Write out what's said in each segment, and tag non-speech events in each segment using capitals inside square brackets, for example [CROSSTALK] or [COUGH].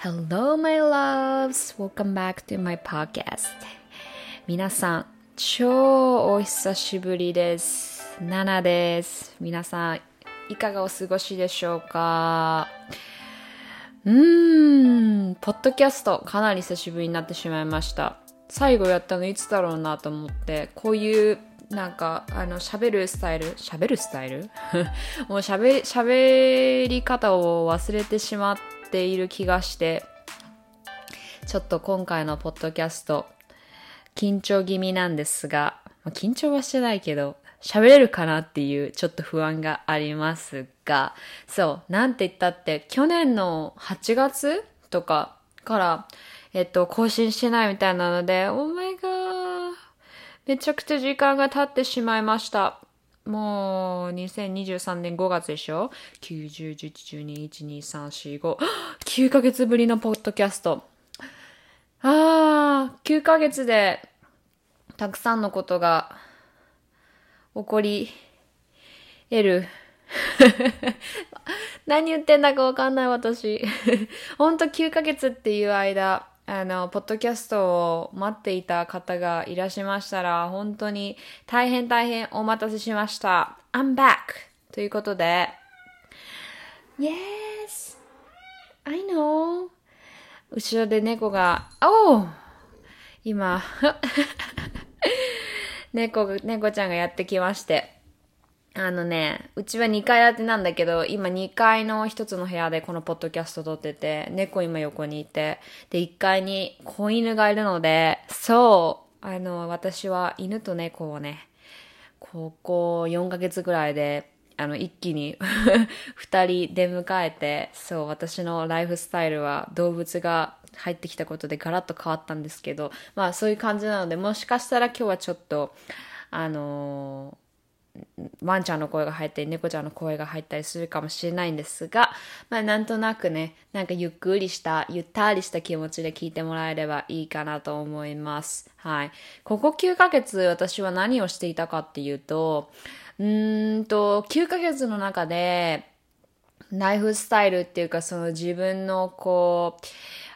Hello, my loves! Welcome back to my podcast. 皆さん、超お久しぶりです。ナナです。皆さん、いかがお過ごしでしょうか？うーん、ポッドキャスト、かなり久しぶりになってしまいました。最後やったのいつだろうなと思って、こういう、なんか、あの、喋るスタイル喋るスタイル？[LAUGHS] もう喋、喋り方を忘れてしまってている気がして、ちょっと今回のポッドキャスト、緊張気味なんですが、緊張はしてないけど、喋れるかなっていうちょっと不安がありますが、そう、なんて言ったって、去年の8月とかから、えっと、更新してないみたいなので、Oh my god! めちゃくちゃ時間が経ってしまいました。もう、2023年5月でしょ ?90、11、12、1、2、3、4、5。9ヶ月ぶりのポッドキャスト。ああ、9ヶ月で、たくさんのことが、起こり、得る。[LAUGHS] 何言ってんだかわかんない私。[LAUGHS] ほんと9ヶ月っていう間、あの、ポッドキャストを待っていた方がいらっしゃいましたら、本当に大変大変お待たせしました。I'm back! ということで、Yes! I know! 後ろで猫が、おう今、[LAUGHS] 猫、猫ちゃんがやってきまして、あのね、うちは2階建てなんだけど、今2階の一つの部屋でこのポッドキャスト撮ってて、猫今横にいて、で、1階に子犬がいるので、そう、あの、私は犬と猫をね、ここ4ヶ月ぐらいで、あの、一気に [LAUGHS] 二人出迎えて、そう、私のライフスタイルは動物が入ってきたことでガラッと変わったんですけど、まあそういう感じなので、もしかしたら今日はちょっと、あのーワンちゃんの声が入ったり、猫ちゃんの声が入ったりするかもしれないんですが、まあなんとなくね、なんかゆっくりした、ゆったりした気持ちで聞いてもらえればいいかなと思います。はい。ここ9ヶ月私は何をしていたかっていうと、うーんと、9ヶ月の中で、ライフスタイルっていうか、その自分のこう、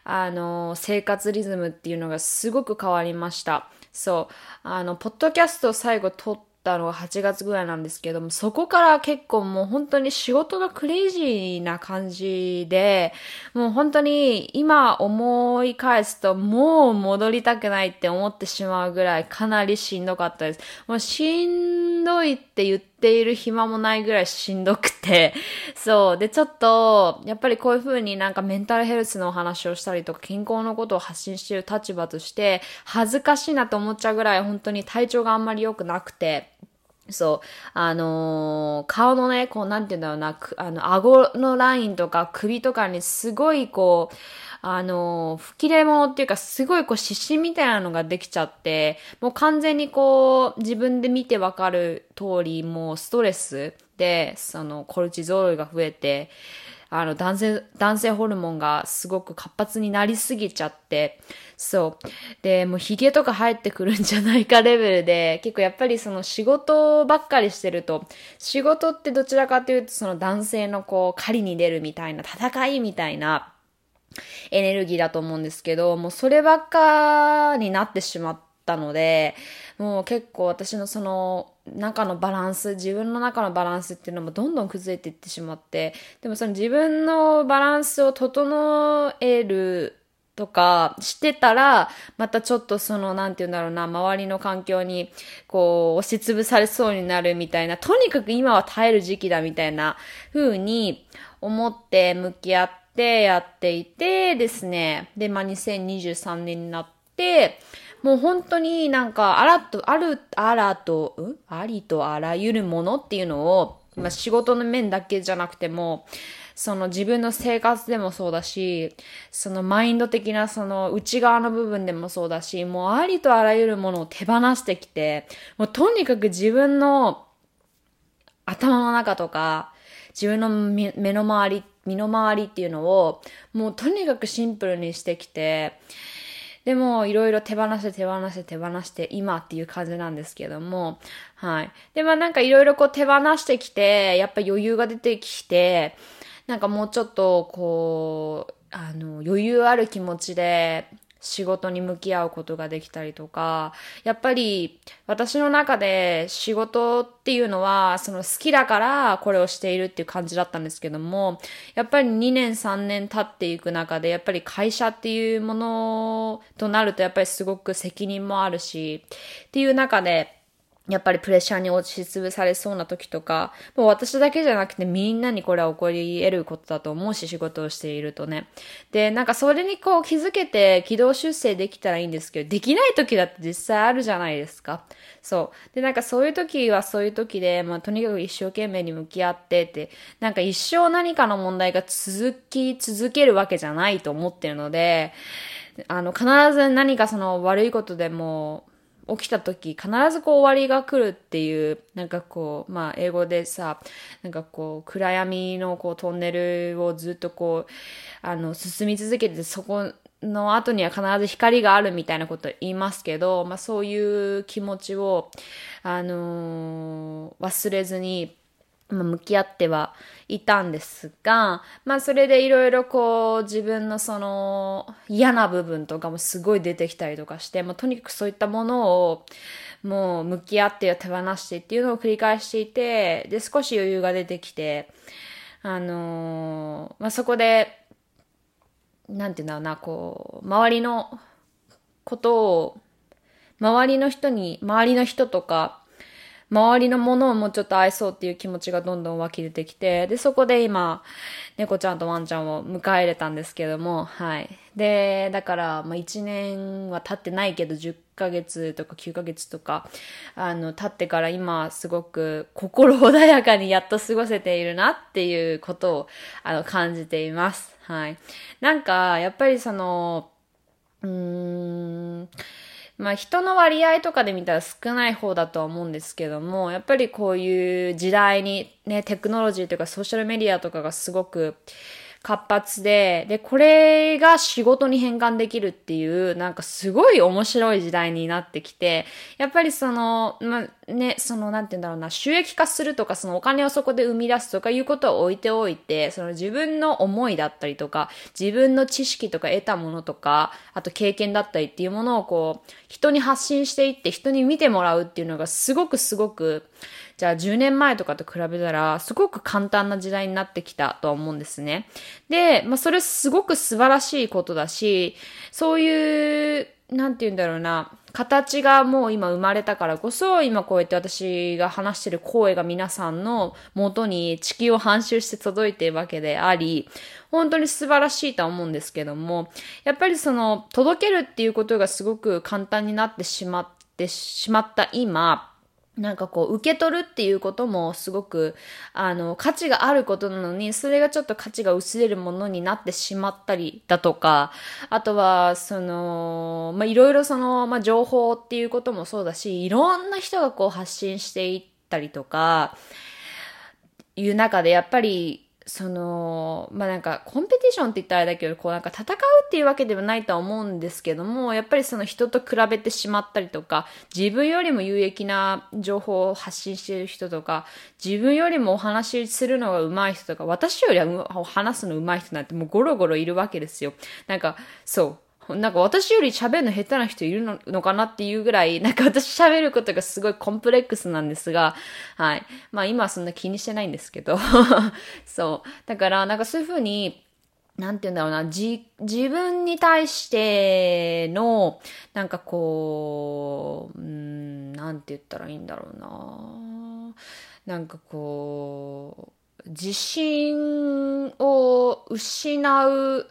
あの、生活リズムっていうのがすごく変わりました。そう。あの、ポッドキャストを最後撮ってたのが8月ぐらいなんですけども、そこから結構もう本当に仕事がクレイジーな感じで、もう本当に今思い返すともう戻りたくないって思ってしまうぐらいかなりしんどかったです。もうしんどいって言ってている暇もないぐらいしんどくて、[LAUGHS] そう。で、ちょっと、やっぱりこういう風になんかメンタルヘルスのお話をしたりとか、健康のことを発信している立場として、恥ずかしいなと思っちゃうぐらい本当に体調があんまり良くなくて、そう。あのー顔のね、こう、なんて言うんだろうな、あの、顎のラインとか首とかにすごいこう、あの吹き出物っていうか、すごいこう、湿疹みたいなのができちゃって、もう完全にこう、自分で見てわかる通り、もうストレスで、その、コルチゾールが増えて、あの、男性、男性ホルモンがすごく活発になりすぎちゃって、そう。で、もう髭とか生えてくるんじゃないかレベルで、結構やっぱりその仕事ばっかりしてると、仕事ってどちらかというとその男性のこう、狩りに出るみたいな、戦いみたいな、エネルギーだと思うんですけど、もうそればっかになってしまったので、もう結構私のその中のバランス、自分の中のバランスっていうのもどんどん崩れていってしまって、でもその自分のバランスを整えるとかしてたら、またちょっとその、なんて言うんだろうな、周りの環境に、こう、押しつぶされそうになるみたいな、とにかく今は耐える時期だみたいな風に思って向き合ってやっていてですね、で、まあ、2023年になって、もう本当になんか、あらと、ある、あらと、んありとあらゆるものっていうのを、まあ、仕事の面だけじゃなくても、その自分の生活でもそうだし、そのマインド的なその内側の部分でもそうだし、もうありとあらゆるものを手放してきて、もうとにかく自分の頭の中とか、自分の目目の周り、身の回りっていうのを、もうとにかくシンプルにしてきて、でも、いろいろ手放して手放して手放して今っていう感じなんですけども、はい。で、まあなんかいろいろこう手放してきて、やっぱ余裕が出てきて、なんかもうちょっとこう、あの、余裕ある気持ちで仕事に向き合うことができたりとか、やっぱり私の中で仕事っていうのは、その好きだからこれをしているっていう感じだったんですけども、やっぱり2年3年経っていく中で、やっぱり会社っていうものとなるとやっぱりすごく責任もあるし、っていう中で、やっぱりプレッシャーに押しつぶされそうな時とか、もう私だけじゃなくてみんなにこれは起こり得ることだと思うし仕事をしているとね。で、なんかそれにこう気づけて軌道修正できたらいいんですけど、できない時だって実際あるじゃないですか。そう。で、なんかそういう時はそういう時で、まあとにかく一生懸命に向き合ってって、なんか一生何かの問題が続き続けるわけじゃないと思ってるので、あの、必ず何かその悪いことでも、起きた時必ずこう終わりが来るっていうなんかこうまあ英語でさなんかこう暗闇のこうトンネルをずっとこうあの進み続けてそこの後には必ず光があるみたいなこと言いますけど、まあそういう気持ちを、あのー、忘れずに、まあ向き合ってはいたんですが、まあそれでいろいろこう自分のその嫌な部分とかもすごい出てきたりとかして、まあとにかくそういったものをもう向き合って手放してっていうのを繰り返していて、で少し余裕が出てきて、あのー、まあそこで、なんていうんだろうな、こう、周りのことを、周りの人に、周りの人とか、周りのものをもうちょっと愛そうっていう気持ちがどんどん湧き出てきて、で、そこで今、猫ちゃんとワンちゃんを迎え入れたんですけども、はい。で、だから、まあ、1年は経ってないけど、10ヶ月とか9ヶ月とか、あの、経ってから今、すごく心穏やかにやっと過ごせているなっていうことを、あの、感じています。はい。なんか、やっぱりその、うーん、まあ人の割合とかで見たら少ない方だとは思うんですけども、やっぱりこういう時代にね、テクノロジーというかソーシャルメディアとかがすごく活発で、で、これが仕事に変換できるっていう、なんかすごい面白い時代になってきて、やっぱりその、まあ、ね、その、なんて言うんだろうな、収益化するとか、そのお金をそこで生み出すとかいうことは置いておいて、その自分の思いだったりとか、自分の知識とか得たものとか、あと経験だったりっていうものをこう、人に発信していって人に見てもらうっていうのがすごくすごく、じゃあ10年前とかと比べたら、すごく簡単な時代になってきたとは思うんですね。で、まあそれすごく素晴らしいことだし、そういう、なんて言うんだろうな、形がもう今生まれたからこそ、今こうやって私が話してる声が皆さんの元に地球を半周して届いているわけであり、本当に素晴らしいとは思うんですけども、やっぱりその、届けるっていうことがすごく簡単になってしまってしまった今、なんかこう、受け取るっていうこともすごく、あの、価値があることなのに、それがちょっと価値が薄れるものになってしまったりだとか、あとは、その、ま、いろいろその、まあ、情報っていうこともそうだし、いろんな人がこう発信していったりとか、いう中で、やっぱり、その、まあ、なんか、コンペティションって言ったらあれだけど、こうなんか戦うっていうわけではないとは思うんですけども、やっぱりその人と比べてしまったりとか、自分よりも有益な情報を発信している人とか、自分よりもお話しするのが上手い人とか、私よりは話すの上手い人なんてもうゴロゴロいるわけですよ。なんか、そう。なんか私より喋るの下手な人いるのかなっていうぐらい、[LAUGHS] なんか私喋ることがすごいコンプレックスなんですが、はい。まあ今はそんな気にしてないんですけど、[LAUGHS] そう。だからなんかそういうふうに、なんて言うんだろうな、じ、自分に対しての、なんかこう、うん、なんて言ったらいいんだろうな。なんかこう、自信を失う、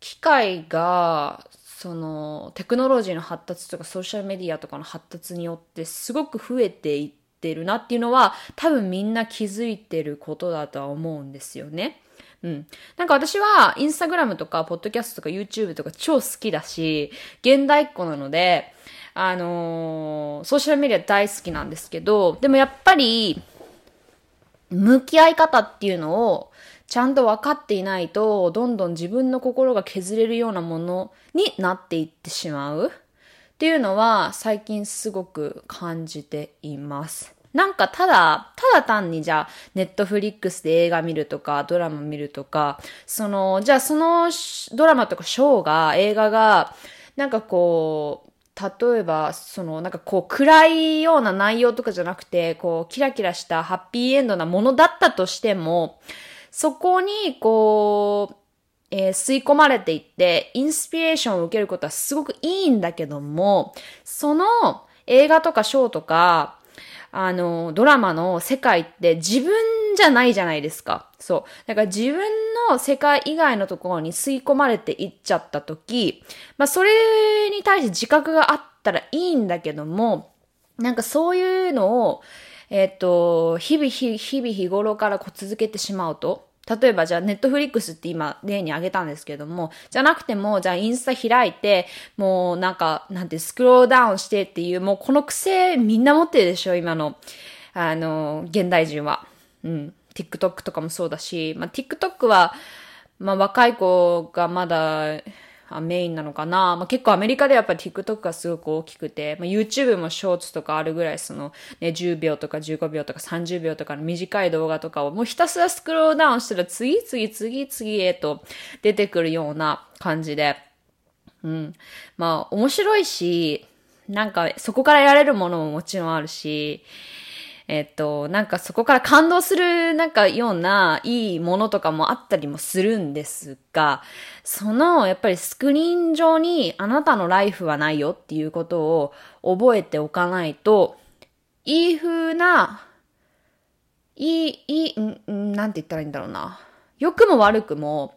機会が、その、テクノロジーの発達とかソーシャルメディアとかの発達によってすごく増えていってるなっていうのは多分みんな気づいてることだとは思うんですよね。うん。なんか私はインスタグラムとかポッドキャストとか YouTube とか超好きだし、現代っ子なので、あのー、ソーシャルメディア大好きなんですけど、でもやっぱり、向き合い方っていうのをちゃんと分かっていないと、どんどん自分の心が削れるようなものになっていってしまうっていうのは最近すごく感じています。なんかただ、ただ単にじゃあ、ネットフリックスで映画見るとか、ドラマ見るとか、その、じゃあそのドラマとかショーが、映画が、なんかこう、例えば、その、なんかこう、暗いような内容とかじゃなくて、こう、キラキラしたハッピーエンドなものだったとしても、そこに、こう、えー、吸い込まれていって、インスピレーションを受けることはすごくいいんだけども、その映画とかショーとか、あの、ドラマの世界って自分じゃないじゃないですか。そう。だから自分の世界以外のところに吸い込まれていっちゃったとき、まあそれに対して自覚があったらいいんだけども、なんかそういうのを、えっ、と、日々日々日頃からこう続けてしまうと、例えばじゃあネットフリックスって今例に挙げたんですけども、じゃなくても、じゃあインスタ開いて、もうなんか、なんてスクロールダウンしてっていう、もうこの癖みんな持ってるでしょ、今の、あの、現代人は。うん。TikTok とかもそうだし、まあ、TikTok は、まあ、若い子がまだ、メインなのかな。まあ、結構アメリカではやっぱ TikTok がすごく大きくて、まあ、YouTube もショーツとかあるぐらいその、ね、10秒とか15秒とか30秒とかの短い動画とかをもうひたすらスクロールダウンしたら次々次々へと出てくるような感じで、うん。まあ、面白いし、なんかそこから得られるものももちろんあるし、えっと、なんかそこから感動するなんかようないいものとかもあったりもするんですが、そのやっぱりスクリーン上にあなたのライフはないよっていうことを覚えておかないと、いい風な、いい、いい、ん、なんて言ったらいいんだろうな。良くも悪くも、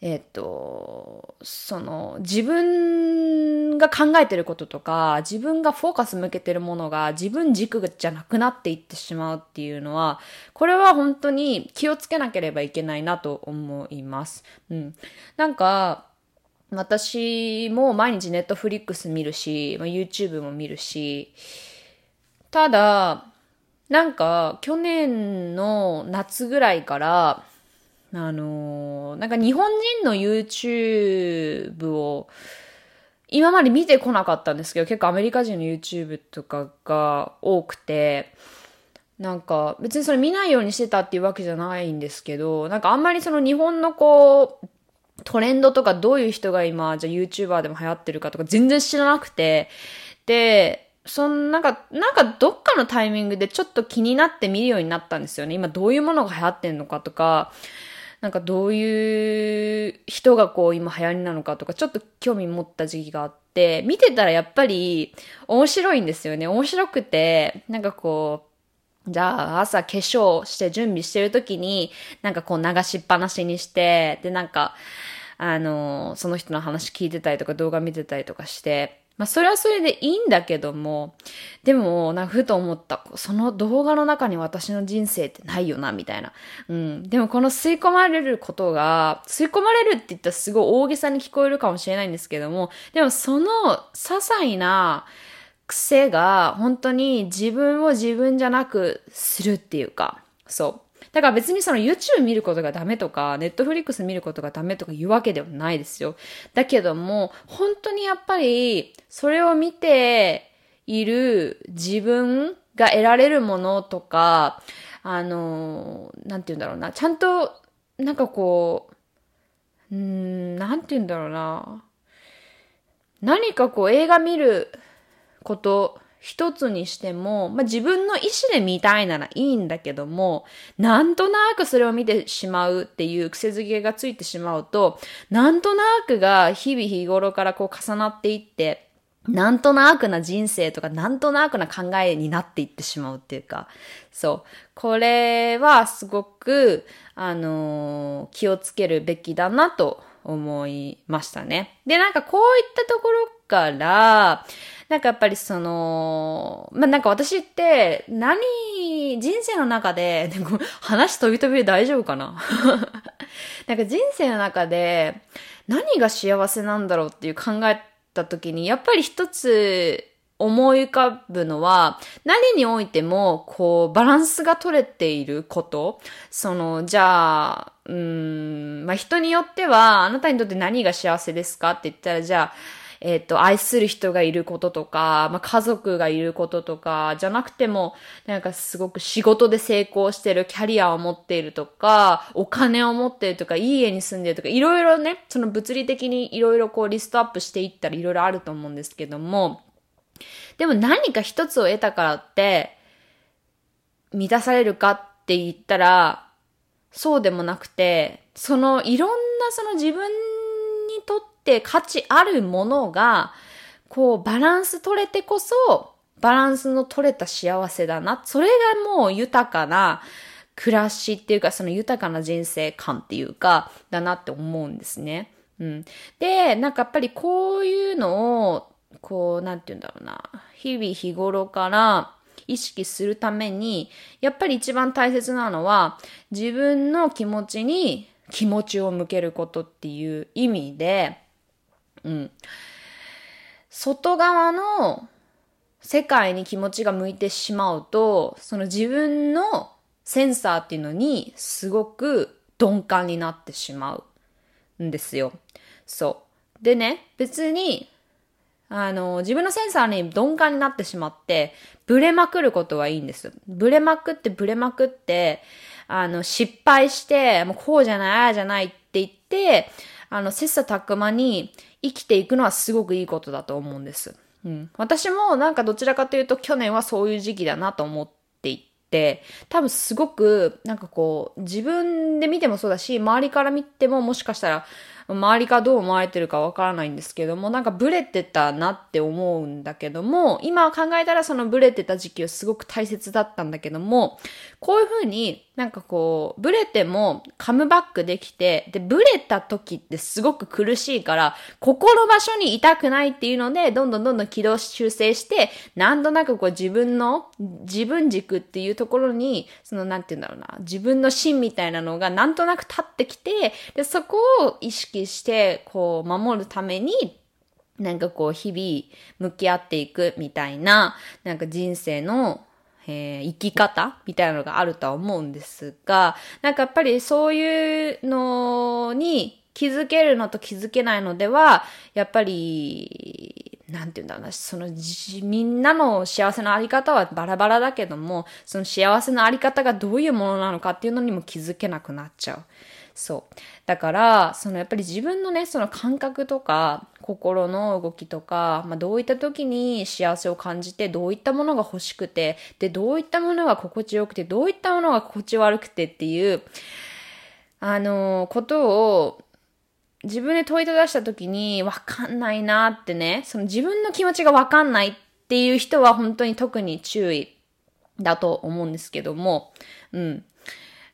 えっ、と、その、自分が考えてることとか、自分がフォーカス向けてるものが自分軸じゃなくなっていってしまうっていうのは、これは本当に気をつけなければいけないなと思います。うん。なんか、私も毎日ネットフリックス見るし、YouTube も見るし、ただ、なんか去年の夏ぐらいから、あのー、なんか日本人の YouTube を今まで見てこなかったんですけど、結構アメリカ人の YouTube とかが多くて、なんか別にそれ見ないようにしてたっていうわけじゃないんですけど、なんかあんまりその日本のこう、トレンドとかどういう人が今、じゃあ YouTuber でも流行ってるかとか全然知らなくて、で、そんなんか、なんかどっかのタイミングでちょっと気になって見るようになったんですよね。今どういうものが流行ってんのかとか、なんかどういう人がこう今流行りなのかとかちょっと興味持った時期があって、見てたらやっぱり面白いんですよね。面白くて、なんかこう、じゃあ朝化粧して準備してる時になんかこう流しっぱなしにして、でなんか、あの、その人の話聞いてたりとか動画見てたりとかして、まあ、それはそれでいいんだけども、でも、なんかふと思った。その動画の中に私の人生ってないよな、みたいな。うん。でもこの吸い込まれることが、吸い込まれるって言ったらすごい大げさに聞こえるかもしれないんですけども、でもその些細な癖が本当に自分を自分じゃなくするっていうか、そう。だから別にその YouTube 見ることがダメとか、Netflix 見ることがダメとか言うわけではないですよ。だけども、本当にやっぱり、それを見ている自分が得られるものとか、あの、なんて言うんだろうな、ちゃんと、なんかこう、うん、なんて言うんだろうな。何かこう映画見ること一つにしても、まあ、自分の意思で見たいならいいんだけども、なんとなくそれを見てしまうっていう癖づけがついてしまうと、なんとなくが日々日頃からこう重なっていって、なんとなくな人生とか、なんとなくな考えになっていってしまうっていうか、そう。これはすごく、あのー、気をつけるべきだなと思いましたね。で、なんかこういったところから、なんかやっぱりその、まあ、なんか私って何、人生の中で、話飛び飛びで大丈夫かな？[LAUGHS] なんか人生の中で何が幸せなんだろうっていう考えた時に、やっぱり一つ思い浮かぶのは、何においても、こう、バランスが取れていること？その、じゃあ、うん、まあ、人によっては、あなたにとって何が幸せですか？って言ったら、じゃあ、えっ、と、愛する人がいることとか、まあ、家族がいることとか、じゃなくても、なんかすごく仕事で成功してる、キャリアを持っているとか、お金を持っているとか、いい家に住んでいるとか、いろいろね、その物理的にいろいろこうリストアップしていったらいろいろあると思うんですけども、でも何か一つを得たからって、満たされるかって言ったら、そうでもなくて、そのいろんなその自分にとってて価値あるものが、こうバランス取れてこそ、バランスの取れた幸せだな。それがもう豊かな暮らしっていうか、その豊かな人生観っていうか、だなって思うんですね。うん。で、なんかやっぱりこういうのを、こう、なんて言うんだろうな。日々日頃から意識するために、やっぱり一番大切なのは、自分の気持ちに気持ちを向けることっていう意味で、うん。外側の世界に気持ちが向いてしまうと、その自分のセンサーっていうのにすごく鈍感になってしまうんですよ。そう。でね、別に、あの、自分のセンサーに鈍感になってしまって、ブレまくることはいいんです。ブレまくってブレまくって、あの、失敗して、もうこうじゃない、ああじゃないって言って、あの、切磋琢磨に生きていくのはすごくいいことだと思うんです。うん。私もなんかどちらかというと去年はそういう時期だなと思っていて、多分すごくなんかこう自分で見てもそうだし、周りから見てももしかしたら周りがどう思われてるかわからないんですけども、なんかブレてたなって思うんだけども、今考えたらそのブレてた時期はすごく大切だったんだけども、こういうふうになんかこう、ブレてもカムバックできて、で、ブレた時ってすごく苦しいから、ここの場所にいたくないっていうので、どんどんどんどん軌道修正して、なんとなくこう自分の、自分軸っていうところに、そのなんて言うんだろうな、自分の芯みたいなのがなんとなく立ってきて、で、そこを意識して、こう、守るために、なんかこう、日々向き合っていくみたいな、なんか人生の、えー、生き方みたいなのがあるとは思うんですが、なんかやっぱりそういうのに気づけるのと気づけないのでは、やっぱり、なんて言うんだろうな、そのみんなの幸せのあり方はバラバラだけども、その幸せのあり方がどういうものなのかっていうのにも気づけなくなっちゃう。そう。だから、そのやっぱり自分のね、その感覚とか、心の動きとか、まあ、どういった時に幸せを感じて、どういったものが欲しくて、で、どういったものが心地よくて、どういったものが心地悪くてっていう、あのー、ことを、自分で問いただした時に、わかんないなってね、その自分の気持ちがわかんないっていう人は本当に特に注意だと思うんですけども、うん。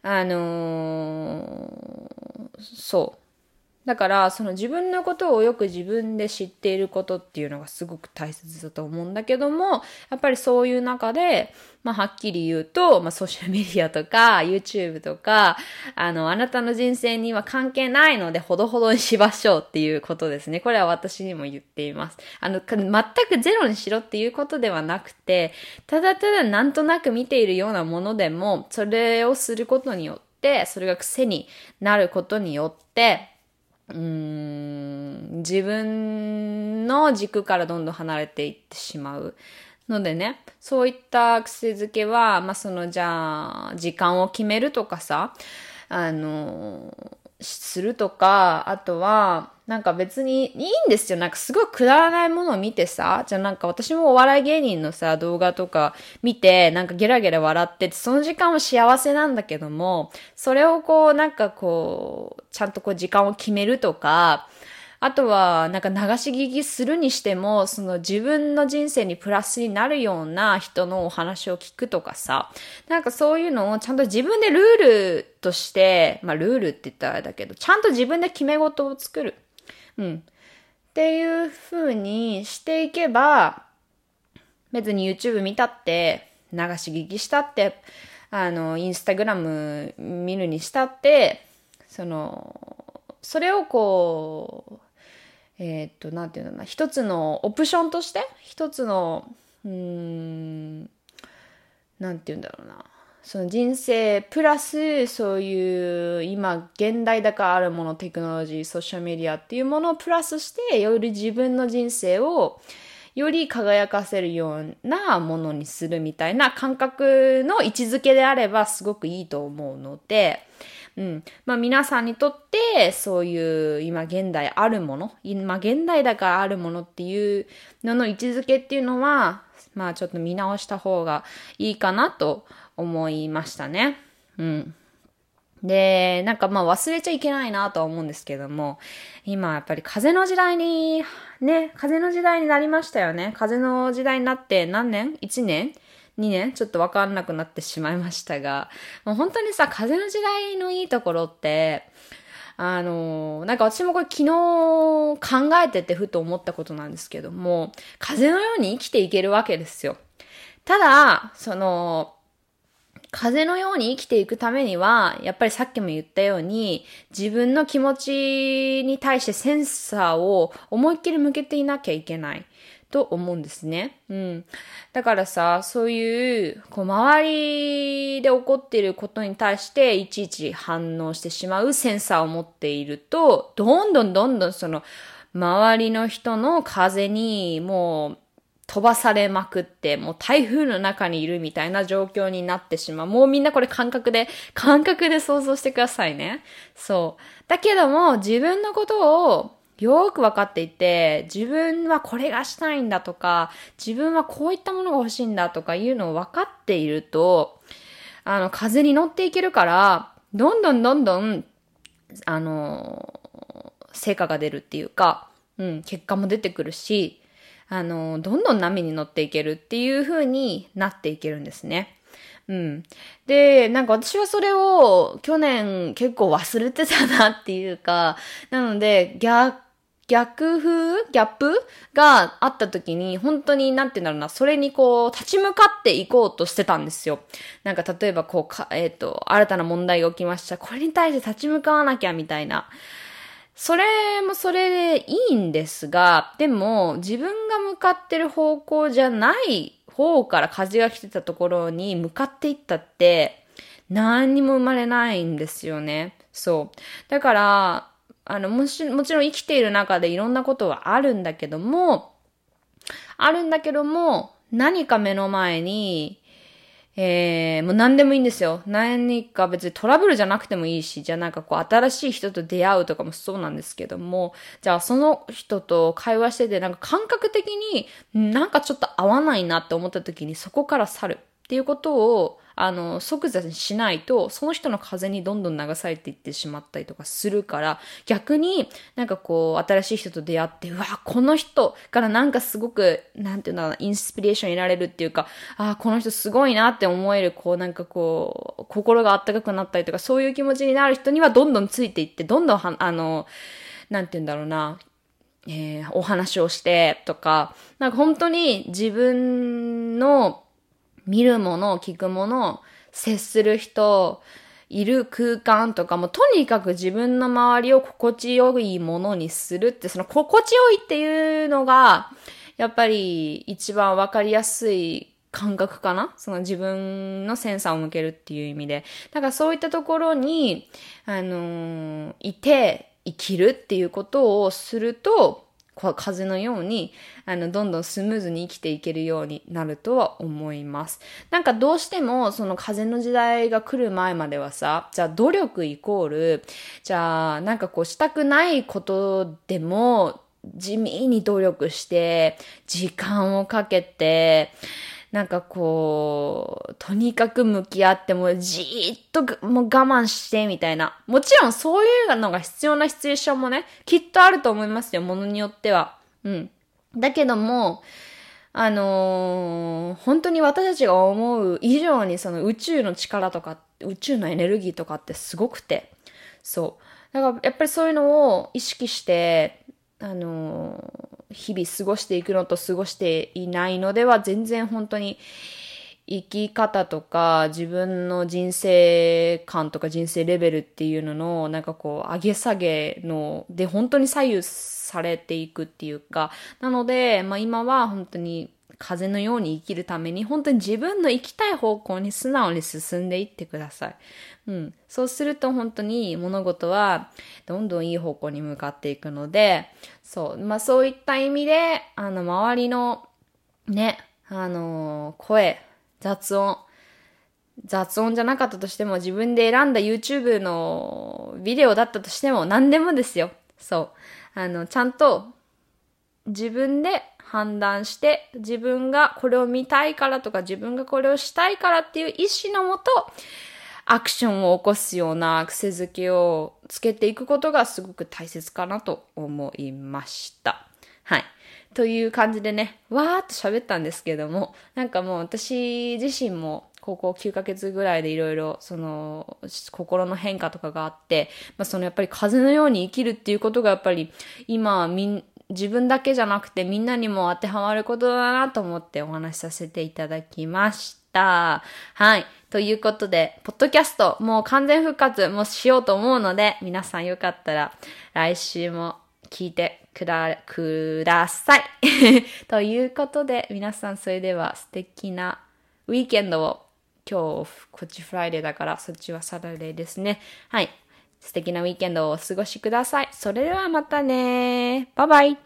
あのー、そう。だから、その自分のことをよく自分で知っていることっていうのがすごく大切だと思うんだけども、やっぱりそういう中で、まあはっきり言うと、まあソーシャルメディアとか YouTube とか、あの、あなたの人生には関係ないのでほどほどにしましょうっていうことですね。これは私にも言っています。あの、全くゼロにしろっていうことではなくて、ただただなんとなく見ているようなものでも、それをすることによって、それが癖になることによって、うん、自分の軸からどんどん離れていってしまう。のでね、そういった癖づけは、まあ、その、じゃあ、時間を決めるとかさ、あの、するとか、あとは、なんか別にいいんですよ。なんかすごいくだらないものを見てさ、じゃあなんか私もお笑い芸人のさ、動画とか見て、なんかゲラゲラ笑ってて、その時間は幸せなんだけども、それをこう、なんかこう、ちゃんとこう時間を決めるとか、あとは、なんか流し聞きするにしても、その自分の人生にプラスになるような人のお話を聞くとかさ、なんかそういうのをちゃんと自分でルールとして、まあルールって言ったらあれだけど、ちゃんと自分で決め事を作る。うん。っていう風にしていけば、別に YouTube 見たって、流し聞きしたって、あの、インスタグラム見るにしたって、その、それをこう、えー、っと、なんていうのかな、一つのオプションとして、一つの、うん、なんていうんだろうな、その人生プラスそういう今現代だからあるものテクノロジーソーシャルメディアっていうものをプラスしてより自分の人生をより輝かせるようなものにするみたいな感覚の位置づけであればすごくいいと思うので、うん。まあ皆さんにとってそういう今現代あるもの、今現代だからあるものっていうのの位置づけっていうのは、まあちょっと見直した方がいいかなと思いま思いましたね。うん。で、なんかまあ忘れちゃいけないなとは思うんですけども、今やっぱり風の時代に、ね、風の時代になりましたよね。風の時代になって何年 ?1 年？2年？ちょっとわかんなくなってしまいましたが、もう本当にさ、風の時代のいいところって、あの、なんか私もこれ昨日考えててふと思ったことなんですけども、風のように生きていけるわけですよ。ただ、その、風のように生きていくためには、やっぱりさっきも言ったように、自分の気持ちに対してセンサーを思いっきり向けていなきゃいけない。と思うんですね。うん。だからさ、そういう、こう、周りで起こっていることに対して、いちいち反応してしまうセンサーを持っていると、どんどんどんどんその、周りの人の風に、もう、飛ばされまくって、もう台風の中にいるみたいな状況になってしまう。もうみんなこれ感覚で、[LAUGHS] 感覚で想像してくださいね。そう。だけども、自分のことをよーく分かっていて、自分はこれがしたいんだとか、自分はこういったものが欲しいんだとかいうのを分かっていると、あの、風に乗っていけるから、どんどんどんどん、あの、成果が出るっていうか、うん、結果も出てくるし、あの、どんどん波に乗っていけるっていう風になっていけるんですね。うん。で、なんか私はそれを去年結構忘れてたなっていうか、なので逆、逆風？ギャップがあった時に、本当に、なんて言うんだろうな、それにこう、立ち向かっていこうとしてたんですよ。なんか例えばこう、かえっ、ー、と、新たな問題が起きました。これに対して立ち向かわなきゃみたいな。それもそれでいいんですが、でも自分が向かってる方向じゃない方から風が来てたところに向かっていったって、何にも生まれないんですよね。そう。だから、あの、もし、もちろん生きている中でいろんなことはあるんだけども、あるんだけども、何か目の前に、えー、もう何でもいいんですよ。何か別にトラブルじゃなくてもいいし、じゃあなんかこう新しい人と出会うとかもそうなんですけども、じゃあその人と会話しててなんか感覚的になんかちょっと合わないなって思った時にそこから去るっていうことをあの、即座にしないと、その人の風にどんどん流されていってしまったりとかするから、逆になんかこう、新しい人と出会って、うわ、この人からなんかすごく、なんていうのインスピレーション得られるっていうか、あこの人すごいなって思える、こう、なんかこう、心があったかくなったりとか、そういう気持ちになる人にはどんどんついていって、どんどんは、あの、なんて言うんだろうな、えー、お話をしてとか、なんか本当に自分の見るもの、聞くもの、接する人、いる空間とかも、とにかく自分の周りを心地よいものにするって、その心地よいっていうのが、やっぱり一番わかりやすい感覚かなその自分のセンサーを向けるっていう意味で。だからそういったところに、あのー、いて、生きるっていうことをすると、風のように、あの、どんどんスムーズに生きていけるようになるとは思います。なんかどうしても、その風の時代が来る前まではさ、じゃあ努力イコール、じゃあなんかこうしたくないことでも、地味に努力して、時間をかけて、なんかこう、とにかく向き合ってもじーっともう我慢してみたいな。もちろんそういうのが必要なシチュエーションもね、きっとあると思いますよ、ものによっては。うん。だけども、あのー、本当に私たちが思う以上にその宇宙の力とか、宇宙のエネルギーとかってすごくて。そう。だからやっぱりそういうのを意識して、あの、日々過ごしていくのと過ごしていないのでは全然本当に生き方とか自分の人生観とか人生レベルっていうののなんかこう上げ下げので本当に左右されていくっていうか。なので、まあ、今は本当に風のように生きるために、本当に自分の行きたい方向に素直に進んでいってください。うん。そうすると本当に物事はどんどんいい方向に向かっていくので、そう。まあそういった意味で、あの、周りの、ね、あの声、雑音、雑音じゃなかったとしても、自分で選んだ YouTube のビデオだったとしても、何でもですよ。そう。あの、ちゃんと自分で判断して、自分がこれを見たいからとか、自分がこれをしたいからっていう意志のもと、アクションを起こすような癖づけをつけていくことがすごく大切かなと思いました。はい。という感じでね、わーっと喋ったんですけども、なんかもう私自身も高校9ヶ月ぐらいでいろいろ、その、心の変化とかがあって、まあそのやっぱり風のように生きるっていうことがやっぱり今みん、自分だけじゃなくてみんなにも当てはまることだなと思ってお話しさせていただきました。はい。ということで、ポッドキャストもう完全復活もしようと思うので、皆さんよかったら来週も聞いてくだ、ください。[LAUGHS] ということで、皆さんそれでは素敵なweekend を今日、こっち Friday だから、そっちは Saturday ですね。はい。素敵な weekend をお過ごしください。それではまたねバイバイ